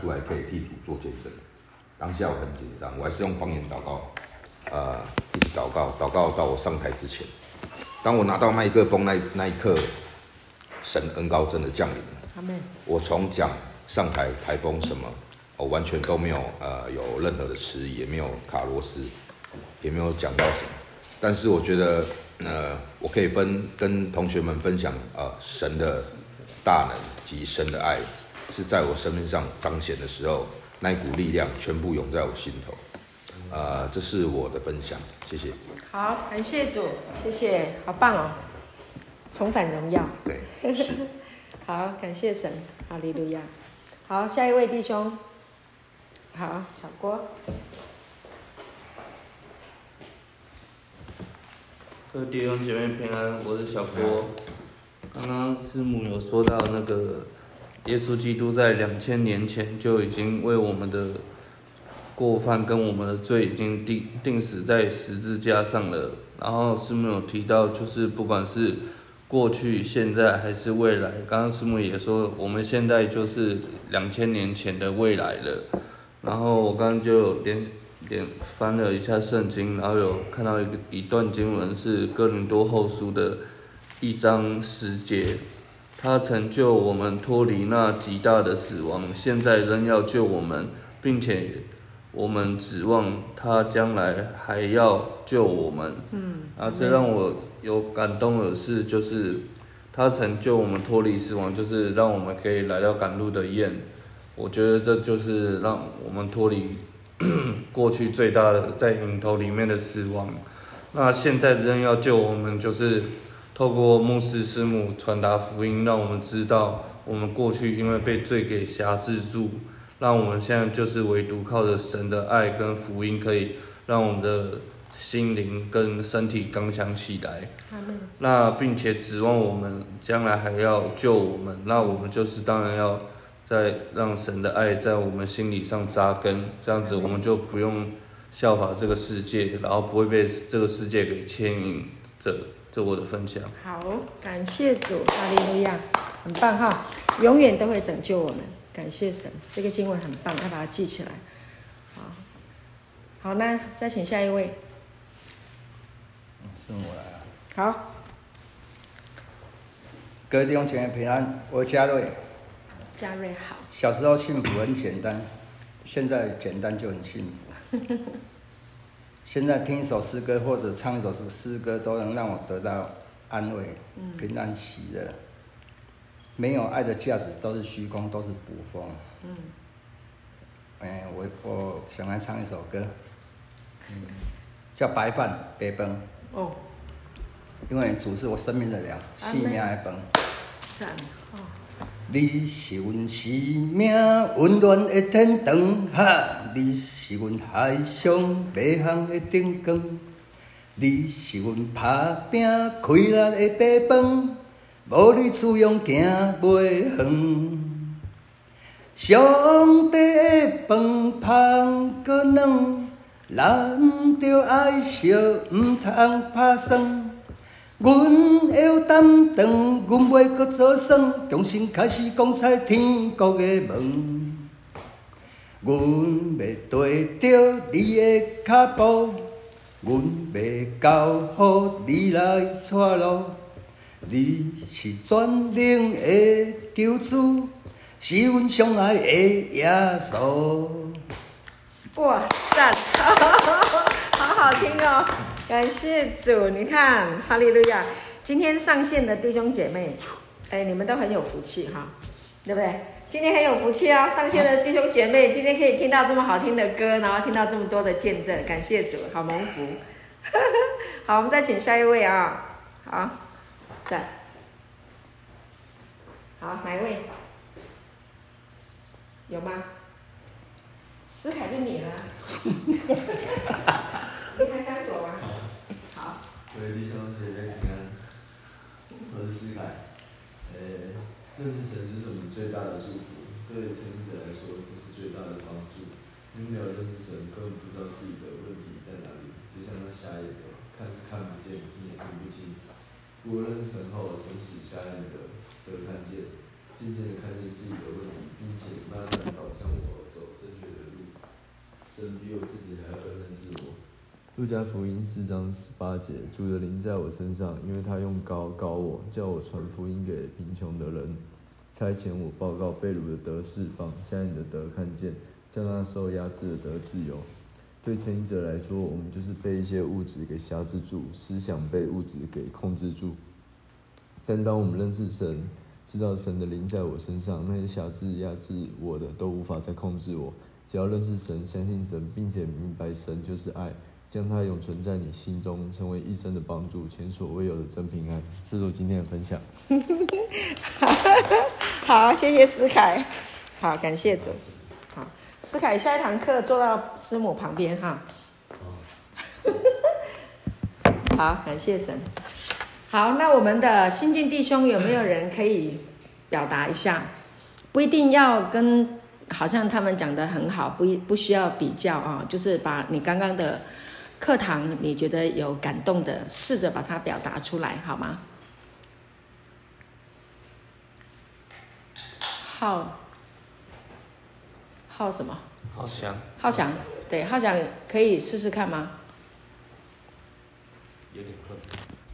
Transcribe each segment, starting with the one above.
出来可以替主做见证。当下我很紧张，我还是用方言祷告，呃，一直祷告，祷告到我上台之前，当我拿到麦克风那那一刻，神恩高真的降临了。我从讲上台台风什么，我完全都没有呃有任何的迟疑，也没有卡螺丝，也没有讲到什么。但是我觉得呃，我可以分跟同学们分享呃神的大能及神的爱是在我生命上彰显的时候。那一股力量全部涌在我心头，呃，这是我的分享，谢谢。好，感谢主，谢谢，好棒哦，重返荣耀。对，是。好，感谢神，哈利路亚。好，下一位弟兄，好，小郭。各位弟兄姐妹平安，我是小郭。刚刚师母有说到那个。耶稣基督在两千年前就已经为我们的过犯跟我们的罪已经定定死在十字架上了。然后师母有提到，就是不管是过去、现在还是未来，刚刚师母也说，我们现在就是两千年前的未来了。然后我刚刚就连连翻了一下圣经，然后有看到一个一段经文是哥林多后书的一章十节。他曾救我们脱离那极大的死亡，现在仍要救我们，并且我们指望他将来还要救我们。嗯，啊，这让我有感动的是，就是他曾救我们脱离死亡，就是让我们可以来到赶路的宴。我觉得这就是让我们脱离 过去最大的在影头里面的死亡。那现在仍要救我们，就是。透过牧师师母传达福音，让我们知道我们过去因为被罪给辖制住，让我们现在就是唯独靠着神的爱跟福音，可以让我们的心灵跟身体刚强起来。那并且指望我们将来还要救我们，那我们就是当然要再让神的爱在我们心理上扎根，这样子我们就不用效法这个世界，然后不会被这个世界给牵引着。这我的分享。好，感谢主，哈利路亚，很棒哈，永远都会拯救我们，感谢神，这个经文很棒，要把它记起来。好，好，那再请下一位。是我来啊。好。各位弟兄姐妹平安，我嘉瑞。嘉瑞好。小时候幸福很简单，现在简单就很幸福。现在听一首诗歌或者唱一首诗诗歌，都能让我得到安慰、平安、喜乐。没有爱的价值都是虚空，都是捕风。嗯。哎，我我想来唱一首歌，叫《白饭白饭》。哦。因为主是我生命的粮，性命的饭。你是阮生命温暖的天堂，哈！你是阮海上美好的灯光，你是阮打拼开力的白饭，无你滋养行袂远。上帝的饭香阁软，咱着爱惜，毋通拍算。阮会有担当，阮袂搁做算，重新开始讲彩天国的梦。阮要跟着你的脚步，阮要交予你来带路。你是全能的救主，是阮上爱的耶稣。哇，赞，好好听哦。感谢主，你看，哈利路亚！今天上线的弟兄姐妹，哎，你们都很有福气哈，对不对？今天很有福气啊！上线的弟兄姐妹，今天可以听到这么好听的歌，然后听到这么多的见证，感谢主，好蒙福。好，我们再请下一位啊，好，在，好，哪一位？有吗？思凯就你了。你还想走吗？各位弟兄姐妹平安，我是思凯。诶，认识神就是我们最大的祝福，对成年人来说，就是最大的帮助。因为没有认识神，根本不知道自己的问题在哪里，就像那瞎眼的，看是看不见，听也听不清。不过认识神后，神使瞎眼的得看见，渐渐的看见自己的问题，并且慢慢导向我走正确的路。神比我自己还要更认识我。路加福音四章十八节，主的灵在我身上，因为他用膏膏我，叫我传福音给贫穷的人，差遣我报告被掳的得释放，瞎眼的得看见，叫那受压制的得自由。对成瘾者来说，我们就是被一些物质给辖制住，思想被物质给控制住。但当我们认识神，知道神的灵在我身上，那些辖制、压制我的都无法再控制我。只要认识神，相信神，并且明白神就是爱。将它永存在你心中，成为一生的帮助，前所未有的真平安。这是我今天的分享。好，谢谢思凯。好，感谢主。好，思凯，下一堂课坐到师母旁边哈。好，感谢神。好，那我们的新进弟兄有没有人可以表达一下？不一定要跟，好像他们讲的很好，不不需要比较啊，就是把你刚刚的。课堂，你觉得有感动的，试着把它表达出来，好吗？浩，浩什么？浩翔。浩翔，对，浩翔可以试试看吗？有点困难。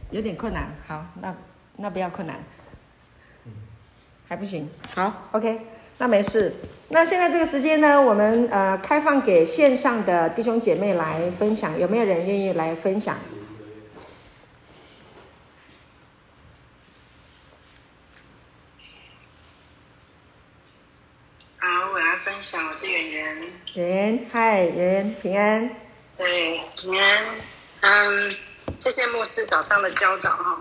有点困难，好，那那不要困难。还不行，好，OK。那没事，那现在这个时间呢，我们呃开放给线上的弟兄姐妹来分享，有没有人愿意来分享？好，我来分享，我是圆圆。圆，嗨，圆，平安。对，平安。嗯，谢谢牧师早上的教导哈，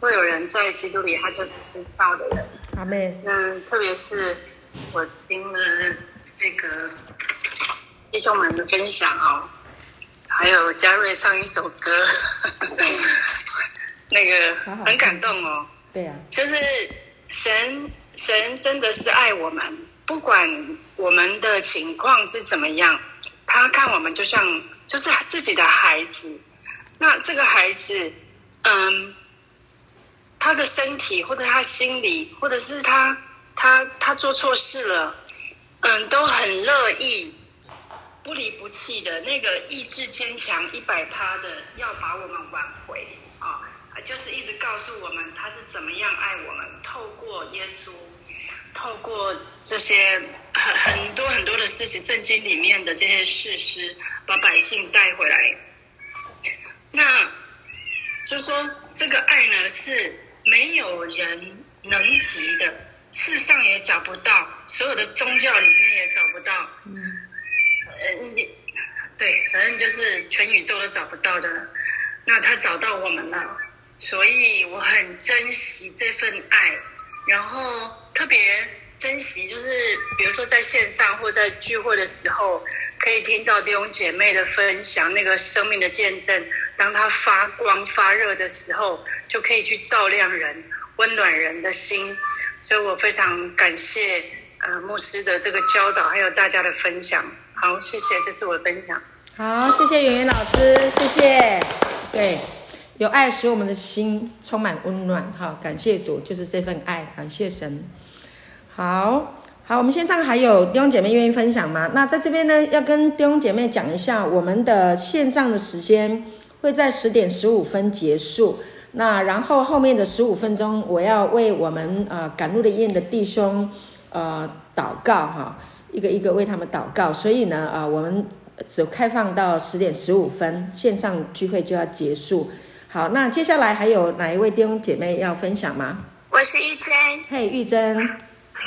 会有人在基督里，他就是新造的人。阿妹。嗯，特别是。我听了这个弟兄们的分享哦，还有嘉瑞唱一首歌，那个很感动哦。对呀，就是神神真的是爱我们，不管我们的情况是怎么样，他看我们就像就是自己的孩子。那这个孩子，嗯，他的身体或者他心里，或者是他。他他做错事了，嗯，都很乐意，不离不弃的那个意志坚强一百趴的，要把我们挽回啊，就是一直告诉我们他是怎么样爱我们，透过耶稣，透过这些很很多很多的事情，圣经里面的这些事实，把百姓带回来。那就说，这个爱呢，是没有人能及的。世上也找不到，所有的宗教里面也找不到。嗯，呃，你对，反正就是全宇宙都找不到的。那他找到我们了，所以我很珍惜这份爱，然后特别珍惜，就是比如说在线上或在聚会的时候，可以听到弟兄姐妹的分享，那个生命的见证，当它发光发热的时候，就可以去照亮人，温暖人的心。所以我非常感谢呃牧师的这个教导，还有大家的分享。好，谢谢，这是我的分享。好，谢谢圆圆老师，谢谢。对，有爱使我们的心充满温暖。哈，感谢主，就是这份爱，感谢神。好好，我们线上还有弟兄姐妹愿意分享吗？那在这边呢，要跟弟兄姐妹讲一下，我们的线上的时间会在十点十五分结束。那然后后面的十五分钟，我要为我们呃赶路的宴的弟兄呃祷告哈，一个一个为他们祷告。所以呢，呃，我们只开放到十点十五分，线上聚会就要结束。好，那接下来还有哪一位弟兄姐妹要分享吗？我是玉珍。嘿，玉珍，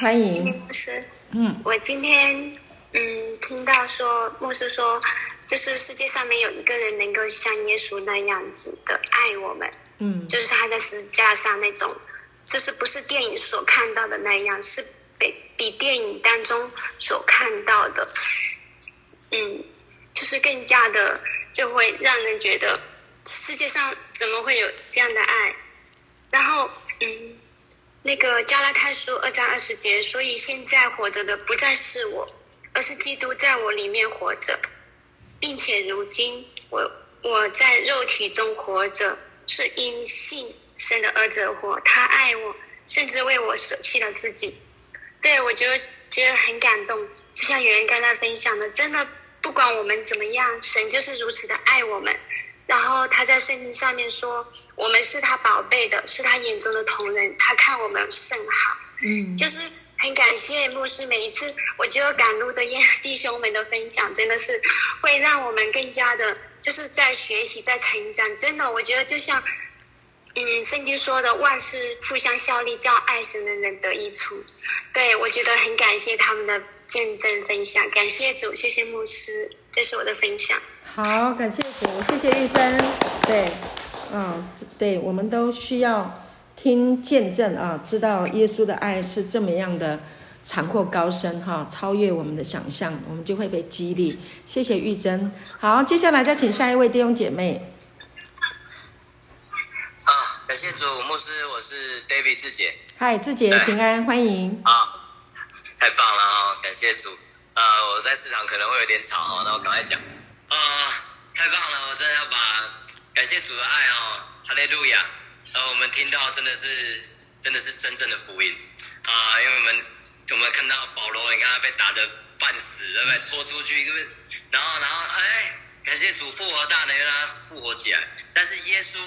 欢迎。牧师，嗯，我今天嗯听到说牧师说，就是世界上没有一个人能够像耶稣那样子的爱我们。嗯，就是他在十字架上那种，就是不是电影所看到的那样，是比比电影当中所看到的，嗯，就是更加的就会让人觉得世界上怎么会有这样的爱？然后，嗯，那个加拉太书二章二十节，所以现在活着的不再是我，而是基督在我里面活着，并且如今我我在肉体中活着。是因信生的儿子而活，他爱我，甚至为我舍弃了自己。对，我就觉得很感动，就像有人刚才分享的，真的不管我们怎么样，神就是如此的爱我们。然后他在圣经上面说，我们是他宝贝的，是他眼中的同人，他看我们甚好。嗯，就是很感谢牧师，每一次我就有赶路的 弟兄们的分享，真的是会让我们更加的，就是在学习，在成长。真的，我觉得就像，嗯，圣经说的，万事互相效力，叫爱神的人得益处。对，我觉得很感谢他们的见证分享，感谢主，谢谢牧师，这是我的分享。好，感谢主，谢谢玉珍。对，嗯，对，我们都需要听见证啊，知道耶稣的爱是这么样的长阔高深哈，超越我们的想象，我们就会被激励。谢谢玉珍。好，接下来再请下一位弟兄姐妹。啊，感谢主，牧师，我是 David 志杰。嗨，志杰，平安，欢迎。啊，太棒了啊！感谢主。呃，我在市场可能会有点吵哈，那我赶快讲。啊、呃，太棒了！我真的要把感谢主的爱哦，哈利路亚！呃，我们听到真的是真的是真正的福音啊、呃！因为我们我们看到保罗，你看他被打得半死，对不对？拖出去，对不对？然后然后哎，感谢主复活大能让他复活起来。但是耶稣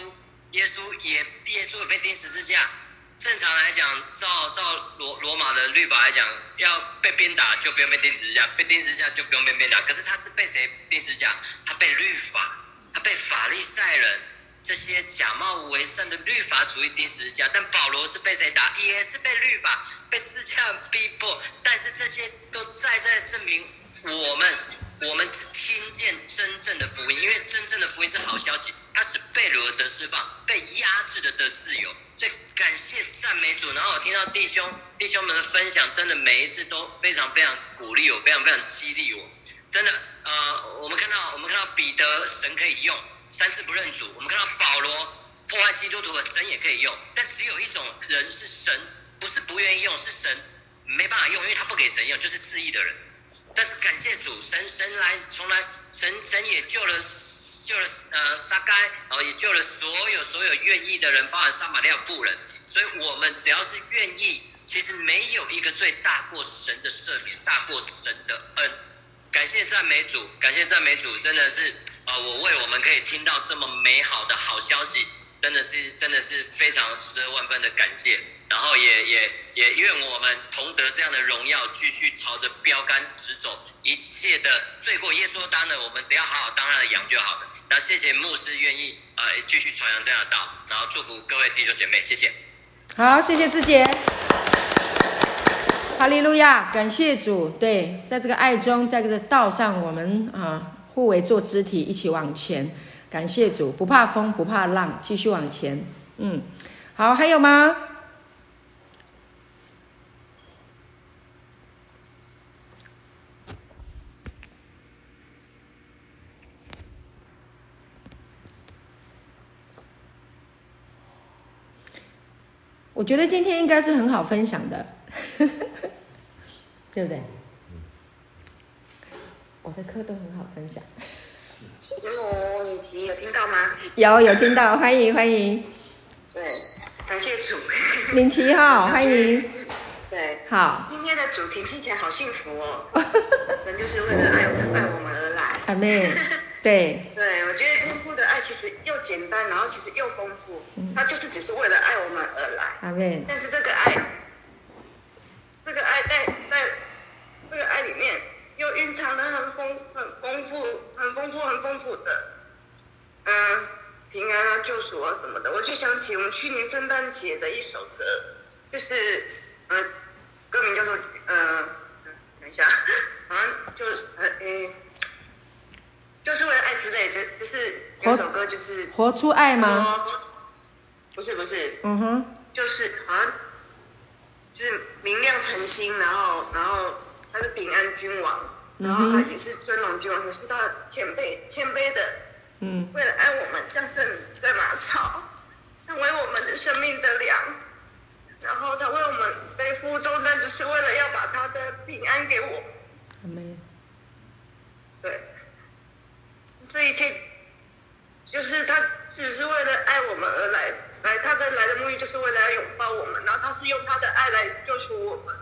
耶稣也耶稣也被钉十字架。正常来讲，照照罗罗马的律法来讲，要被鞭打就不用被钉十字架，被钉十字架就不用被鞭打。可是他是被谁钉十字架？他被律法，他被法利赛人这些假冒为善的律法主义钉十字架。但保罗是被谁打？也是被律法、被自家逼迫。但是这些都在在证明我们，我们只听见真正的福音，因为真正的福音是好消息，它使被掳的得释放，被压制的得自由。所以感谢赞美主，然后我听到弟兄弟兄们的分享，真的每一次都非常非常鼓励我，非常非常激励我。真的，呃，我们看到我们看到彼得，神可以用三次不认主；我们看到保罗破坏基督徒的神也可以用。但只有一种人是神不是不愿意用，是神没办法用，因为他不给神用，就是自义的人。但是感谢主，神神来从来神神也救了。救了呃撒该，然后也救了所有所有愿意的人，包含撒玛利亚妇人。所以，我们只要是愿意，其实没有一个罪大过神的赦免，大过神的恩。感谢赞美主，感谢赞美主，真的是啊、我为我们可以听到这么美好的好消息，真的是真的是非常十二万分的感谢。然后也也也愿我们同得这样的荣耀，继续朝着标杆直走。一切的罪过，耶稣担了，我们只要好好当他的羊就好了。那谢谢牧师愿意啊、呃，继续传扬这样的道，然后祝福各位弟兄姐妹，谢谢。好，谢谢志杰。哈利路亚，感谢主。对，在这个爱中，在这个道上，我们啊互为做肢体，一起往前。感谢主，不怕风，不怕浪，继续往前。嗯，好，还有吗？我觉得今天应该是很好分享的，对不对？我的课都很好分享。Hello，敏琪有听到吗？有有听到，欢迎欢迎。对，感谢主。敏琪哈，欢迎。对，好。今天的主题听起来好幸福哦，神就是为了爱爱我们而来。阿妹。对，对，我觉得天父的爱其实又简单，然后其实又丰富，他就是只是为了爱我们而来。阿妹。但是这个爱，这个爱在在这个爱里面又蕴藏了很丰很丰富、很丰富、很丰富的，嗯，平安啊、救赎啊什么的。我就想起我们去年圣诞节的一首歌，就是嗯，歌名叫做嗯，等一下，好像就是呃诶。就是为了爱之类的，就是有首歌就是活出爱吗？不是不是，嗯哼，就是好像就是明亮晨星，然后然后他是平安君王，然后他也是尊荣君王，可是他谦卑谦卑的，嗯，为了爱我们，像是在马槽，他为我们的生命的粮，然后他为我们背负重担，只是为了要把他的平安给我。没对。这一切，就是他只是为了爱我们而来，来他的来的目的就是为了要拥抱我们，然后他是用他的爱来救赎我们。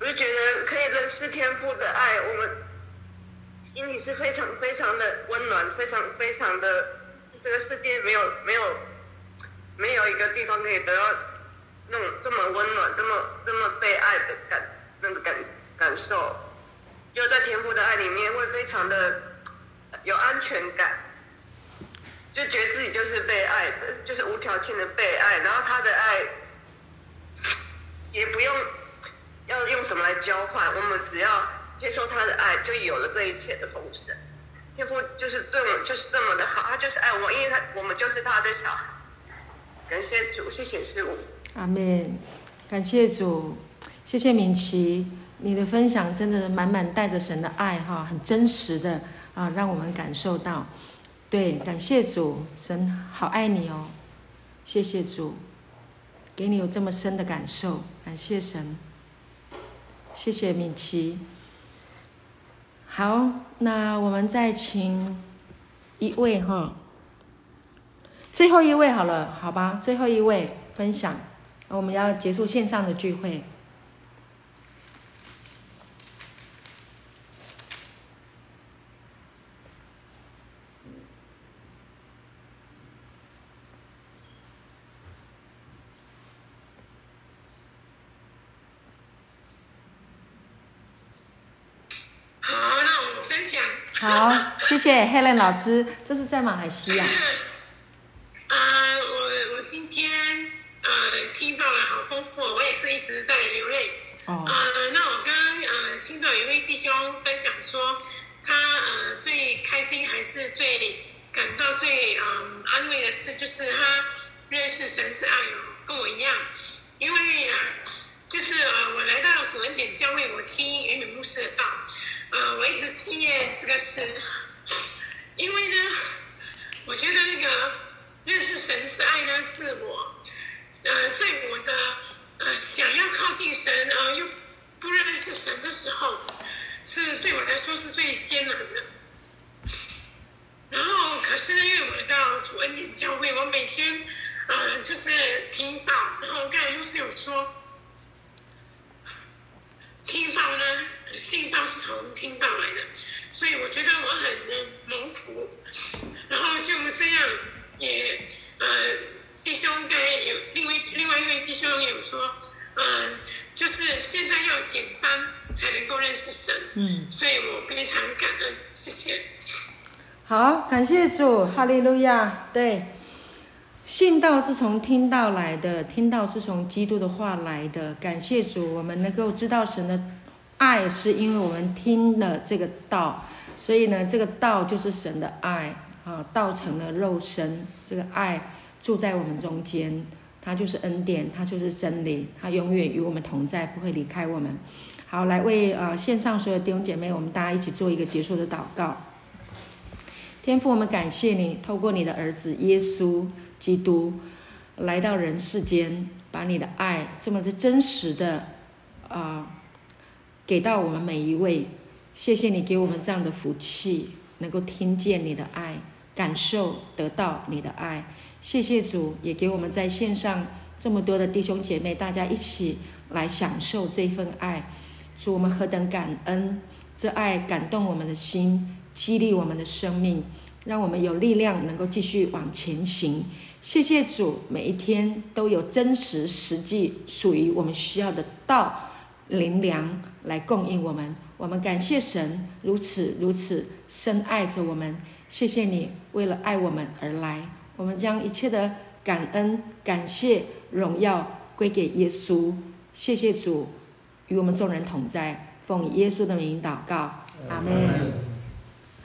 我就觉得可以认识天父的爱，我们心里是非常非常的温暖，非常非常的，这个世界没有没有没有一个地方可以得到那种这么温暖、这么这么被爱的感那个感感受，就在天父的爱里面会非常的有安全感，就觉得自己就是被爱的，就是无条件的被爱，然后他的爱也不用。要用什么来交换？我们只要接受他的爱，就有了这一切的丰盛。天父就是这么就是这么的好，他就是爱我，因为他我们就是他的小孩。感谢主，谢谢师父。阿门。感谢主，谢谢敏琪，你的分享真的满满带着神的爱哈，很真实的啊，让我们感受到。对，感谢主，神好爱你哦。谢谢主，给你有这么深的感受，感谢神。谢谢敏琪。好，那我们再请一位哈，最后一位好了，好吧，最后一位分享，我们要结束线上的聚会。好，谢谢 Helen 老师，这是在马来西亚。啊，我我今天呃听到了好丰富，我也是一直在流泪。哦。啊，那我刚呃听到一位弟兄分享说，他呃最开心还是最感到最嗯、呃、安慰的事，就是他认识神是爱哦，跟我一样，因为就是呃我来到主恩典教会，我听云敏牧师的道。呃，我一直纪念这个事，因为呢，我觉得那个认识神是爱呢，是我呃在我的呃想要靠近神呃又不认识神的时候，是对我来说是最艰难的。然后，可是呢，因为我到主恩典教会，我每天呃就是听到，然后刚才牧师有说，听到呢。信道是从听到来的，所以我觉得我很蒙福。然后就这样也呃，弟兄该有另外另外一位弟兄有说，嗯、呃，就是现在要简单才能够认识神。嗯，所以我非常感恩，谢谢。好，感谢主，哈利路亚。对，信道是从听道来的，听道是从基督的话来的。感谢主，我们能够知道神的。爱是因为我们听了这个道，所以呢，这个道就是神的爱啊，道成了肉身，这个爱住在我们中间，它就是恩典，它就是真理，它永远与我们同在，不会离开我们。好，来为呃线上所有弟兄姐妹，我们大家一起做一个结束的祷告。天父，我们感谢你，透过你的儿子耶稣基督来到人世间，把你的爱这么的真实的啊。给到我们每一位，谢谢你给我们这样的福气，能够听见你的爱，感受得到你的爱。谢谢主，也给我们在线上这么多的弟兄姐妹，大家一起来享受这份爱。主，我们何等感恩！这爱感动我们的心，激励我们的生命，让我们有力量能够继续往前行。谢谢主，每一天都有真实、实际属于我们需要的道灵粮。来供应我们，我们感谢神如此如此深爱着我们。谢谢你为了爱我们而来，我们将一切的感恩、感谢、荣耀归给耶稣。谢谢主与我们众人同在，奉耶稣的名祷告，阿门。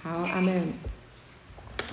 好，阿门。